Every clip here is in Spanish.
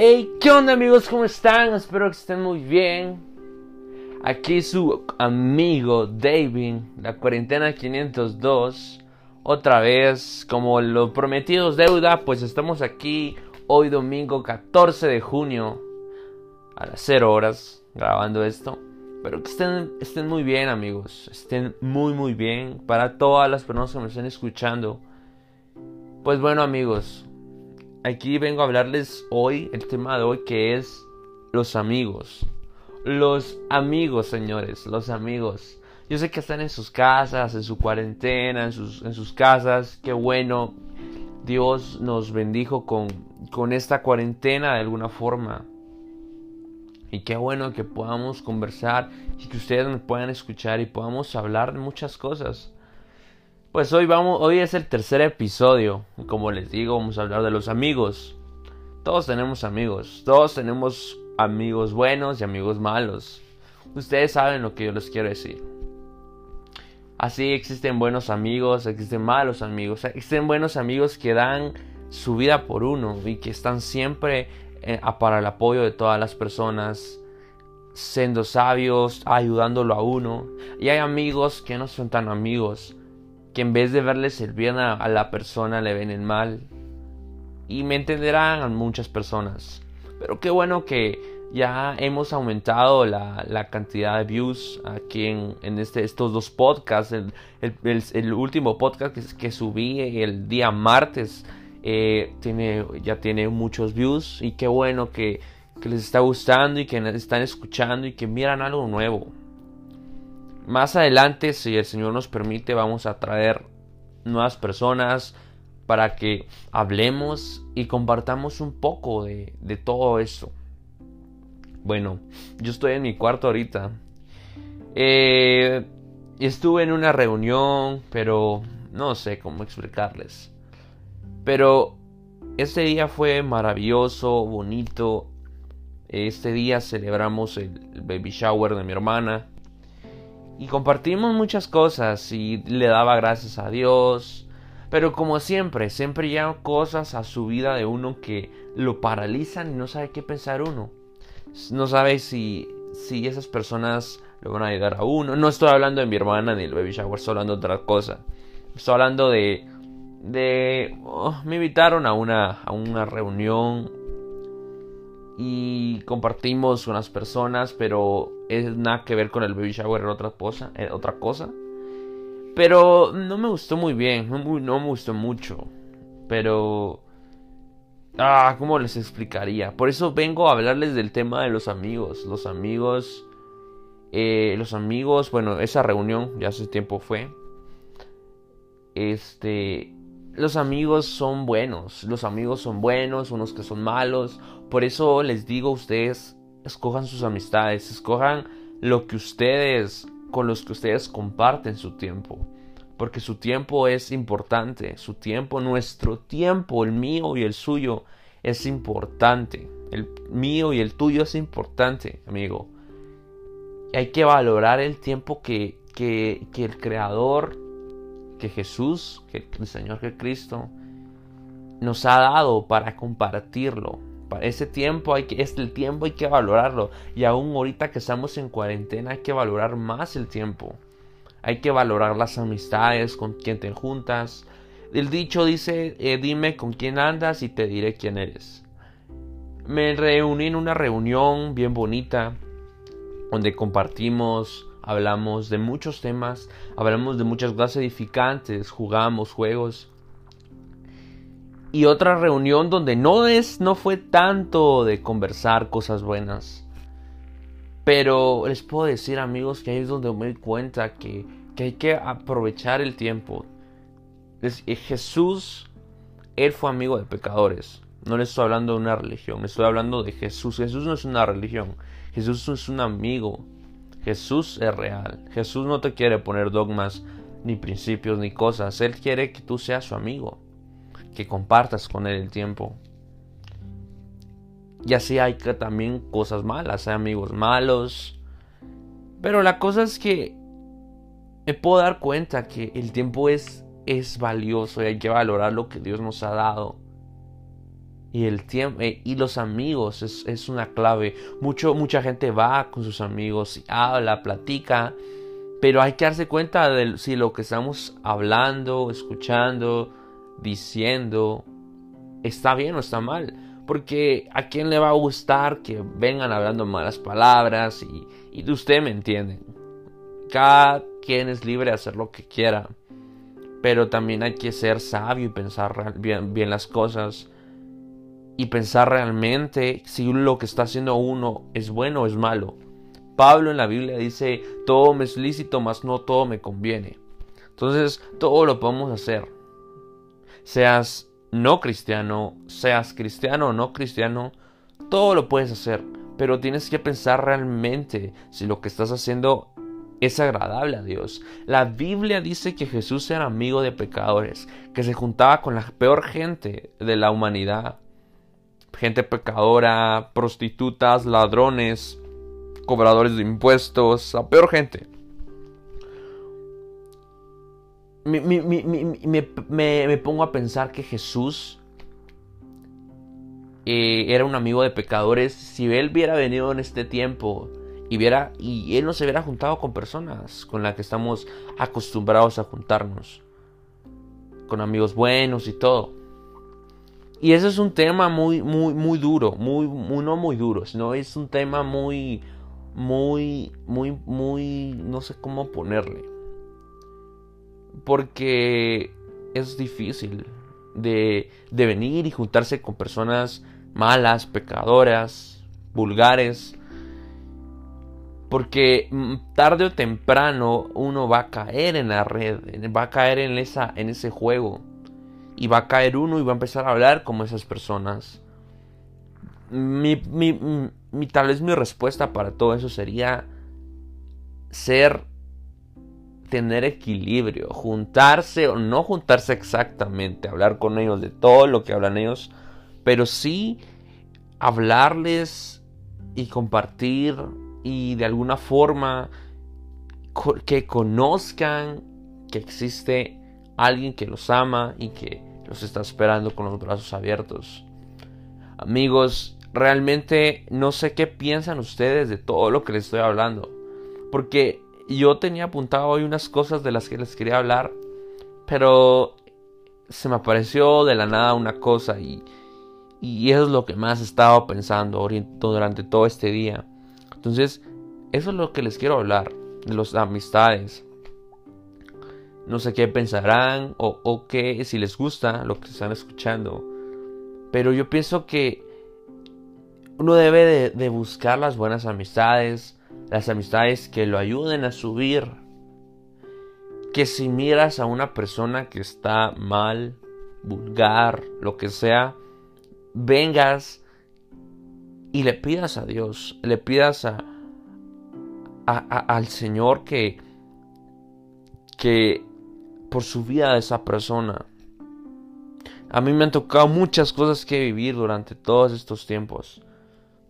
Hey, ¿qué onda amigos? ¿Cómo están? Espero que estén muy bien. Aquí su amigo David, la cuarentena 502. Otra vez, como lo prometidos deuda, pues estamos aquí hoy domingo 14 de junio a las 0 horas grabando esto. Pero que estén, estén muy bien amigos, estén muy muy bien para todas las personas que me estén escuchando. Pues bueno amigos, aquí vengo a hablarles hoy el tema de hoy que es los amigos. Los amigos, señores, los amigos. Yo sé que están en sus casas, en su cuarentena, en sus, en sus casas. Qué bueno. Dios nos bendijo con, con esta cuarentena de alguna forma. Y qué bueno que podamos conversar y que ustedes me puedan escuchar y podamos hablar de muchas cosas. Pues hoy vamos, hoy es el tercer episodio. Como les digo, vamos a hablar de los amigos. Todos tenemos amigos, todos tenemos amigos buenos y amigos malos. Ustedes saben lo que yo les quiero decir. Así existen buenos amigos, existen malos amigos, existen buenos amigos que dan su vida por uno y que están siempre eh, para el apoyo de todas las personas, siendo sabios, ayudándolo a uno. Y hay amigos que no son tan amigos, que en vez de verles el bien a, la persona le ven el mal. Y me entenderán a muchas personas. Pero qué bueno que ya hemos aumentado la, cantidad de views aquí en, este, estos dos podcasts. El, último podcast que, que, subí el día martes eh, tiene, ya tiene muchos views. Y qué bueno que, que les está gustando y que están escuchando y que miran algo nuevo. Más adelante, si el Señor nos permite, vamos a traer nuevas personas para que hablemos y compartamos un poco de, todo esto. Bueno, yo estoy en mi cuarto ahorita. Eh, estuve en una reunión, pero no sé cómo explicarles. Pero este día fue maravilloso, bonito. Este día celebramos el baby shower de mi hermana y compartimos muchas cosas y le daba gracias a Dios. Pero como siempre, siempre llegan cosas a su vida de uno que lo paralizan y no sabe qué pensar uno. No sabe si, si esas personas le van a ayudar a uno. No estoy hablando de mi hermana ni el baby shower, estoy hablando de otra cosa. Estoy hablando de... de oh, me invitaron a una, a una reunión y compartimos con las personas, pero es nada que ver con el baby shower, era otra cosa, otra cosa. Pero no me gustó muy bien, no, me gustó mucho. Pero... Ah, ¿cómo les explicaría? Por eso vengo a hablarles del tema de los amigos. Los amigos... Eh, los amigos, bueno, esa reunión ya hace tiempo fue. Este los amigos son buenos, los amigos son buenos, unos que son malos. Por eso les digo a ustedes, escojan sus amistades, escojan lo que ustedes, con los que ustedes comparten su tiempo. Porque su tiempo es importante, su tiempo, nuestro tiempo, el mío y el suyo, es importante. El mío y el tuyo es importante, amigo. Hay que valorar el tiempo que, que, que el Creador que Jesús, que el Señor que Cristo nos ha dado para compartirlo. Para ese tiempo hay que, este tiempo hay que valorarlo. Y aún ahorita que estamos en cuarentena hay que valorar más el tiempo. Hay que valorar las amistades con quien te juntas. El dicho dice, eh, dime con quién andas y te diré quién eres. Me reuní en una reunión bien bonita donde compartimos hablamos de muchos temas, hablamos de muchas cosas edificantes, jugamos juegos. Y otra reunión donde no es no fue tanto de conversar cosas buenas. Pero les puedo decir, amigos, que ahí es donde me doy cuenta que, que hay que aprovechar el tiempo. Eh, Jesús, Él fue amigo de pecadores. No les estoy hablando de una religión, estoy hablando de Jesús. Jesús no es una religión, Jesús es un amigo Jesús es real. Jesús no te quiere poner dogmas, ni principios, ni cosas. Él quiere que tú seas su amigo, que compartas con él el tiempo. Y así hay que también cosas malas, hay amigos malos. Pero la cosa es que me puedo dar cuenta que el tiempo es, es valioso y hay que valorar lo que Dios nos ha dado. Y el tiempo eh, y los amigos es, una clave. Mucho, mucha gente va con sus amigos y habla, platica, pero hay que darse cuenta de si lo que estamos hablando, escuchando, diciendo está bien o está mal. Porque a quién le va a gustar que vengan hablando malas palabras y, y usted me entiende. Cada quien es libre de hacer lo que quiera. Pero también hay que ser sabio y pensar bien, bien las cosas. Y pensar realmente si lo que está haciendo uno es bueno o es malo. Pablo en la Biblia dice, todo me es lícito, mas no todo me conviene. Entonces, todo lo podemos hacer. Seas no cristiano, seas cristiano o no cristiano, todo lo puedes hacer. Pero tienes que pensar realmente si lo que estás haciendo es agradable a Dios. La Biblia dice que Jesús era amigo de pecadores, que se juntaba con la peor gente de la humanidad. Gente pecadora, prostitutas, ladrones, cobradores de impuestos, la peor gente. Me, pongo a pensar que Jesús eh, era un amigo de pecadores. Si él hubiera venido en este tiempo y viera y él no se hubiera juntado con personas con las que estamos acostumbrados a juntarnos con amigos buenos y todo y ese es un tema muy muy muy duro muy, muy no muy duro sino es un tema muy muy muy muy no sé cómo ponerle porque es difícil de, de venir y juntarse con personas malas pecadoras vulgares porque mm, tarde o temprano uno va a caer en la red, va a caer en, esa, en ese juego. Y va a caer uno y va a empezar a hablar como esas personas. Mi, mi, tal vez mi respuesta para todo eso sería ser, tener equilibrio, juntarse o no juntarse exactamente, hablar con ellos de todo lo que hablan ellos, pero sí hablarles y compartir y de alguna forma que conozcan que existe alguien que los ama y que los está esperando con los brazos abiertos. Amigos, realmente no sé qué piensan ustedes de todo lo que les estoy hablando. Porque yo tenía apuntado hoy unas cosas de las que les quería hablar. Pero se me apareció de la nada una cosa y, y eso es lo que más he estado pensando durante todo este día. Entonces, eso es lo que les quiero hablar, de las amistades. No sé qué pensarán o, qué, si les gusta lo que están escuchando. Pero yo pienso que uno debe de, buscar las buenas amistades, las amistades que lo ayuden a subir. Que si miras a una persona que está mal, vulgar, lo que sea, vengas y le pidas a Dios, le pidas a, al Señor que, que por su vida de esa persona. A mí me han tocado muchas cosas que vivir durante todos estos tiempos,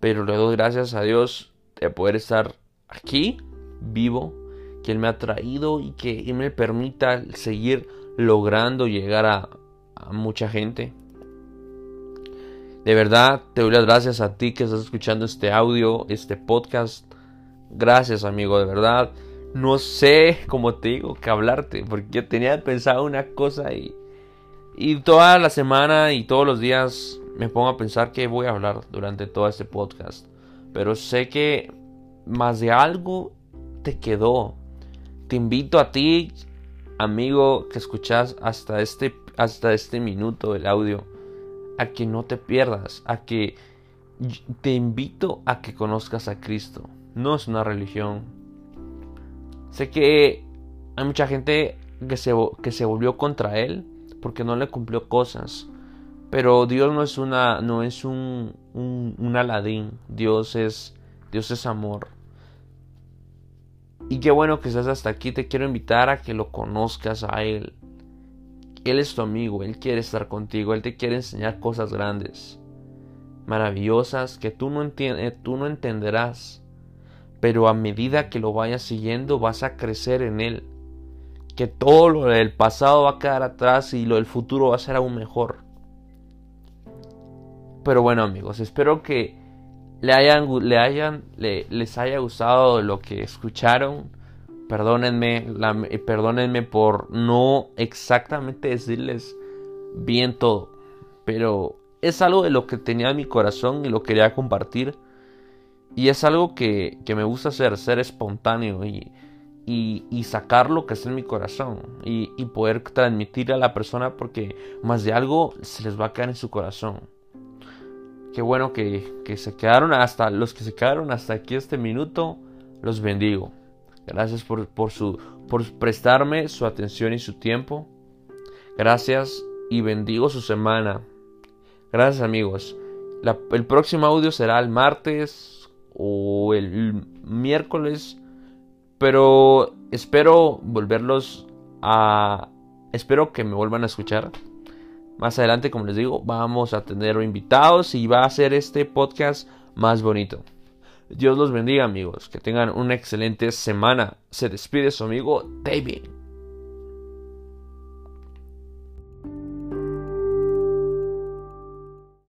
pero le doy gracias a Dios de poder estar aquí, vivo, que Él me ha traído y que me permita seguir logrando llegar a, a mucha gente. De verdad, te doy las gracias a ti que estás escuchando este audio, este podcast. Gracias, amigo, de verdad. No sé, como te digo, que hablarte, porque yo tenía pensado una cosa y, y toda la semana y todos los días me pongo a pensar que voy a hablar durante todo este podcast. Pero sé que más de algo te quedó. Te invito a ti, amigo, que escuchas hasta este, hasta este minuto el audio a que no te pierdas, a que te invito a que conozcas a Cristo. No es una religión. Sé que hay mucha gente que se, que se volvió contra Él porque no le cumplió cosas. Pero Dios no es una, no es un, un, aladín. Dios es, Dios es amor. Y qué bueno que estás hasta aquí. Te quiero invitar a que lo conozcas a Él. Él es tu amigo, Él quiere estar contigo, Él te quiere enseñar cosas grandes, maravillosas que tú no, eh, tú no entenderás, pero a medida que lo vayas siguiendo vas a crecer en Él, que todo lo del pasado va a quedar atrás y lo del futuro va a ser aún mejor. pero bueno amigos, espero que le hayan, le hayan, les haya gustado lo que escucharon. Perdónenme, perdónenme por no exactamente decirles bien todo. Pero es algo de lo que tenía en mi corazón y lo quería compartir. Y es algo que, me gusta hacer, ser espontáneo y, y, sacar lo que está en mi corazón. Y, y poder transmitir a la persona porque más de algo se les va a quedar en su corazón. Qué bueno que, se quedaron hasta los que se quedaron hasta aquí este minuto. Los bendigo. Gracias por, su, por prestarme su atención y su tiempo. Gracias y bendigo su semana. Gracias amigos. el próximo audio será el martes o el miércoles. Pero espero volverlos a... Espero que me vuelvan a escuchar. Más adelante, como les digo, vamos a tener invitados y va a ser este podcast más bonito. Dios los bendiga amigos, que tengan una excelente semana. Se despide su amigo David.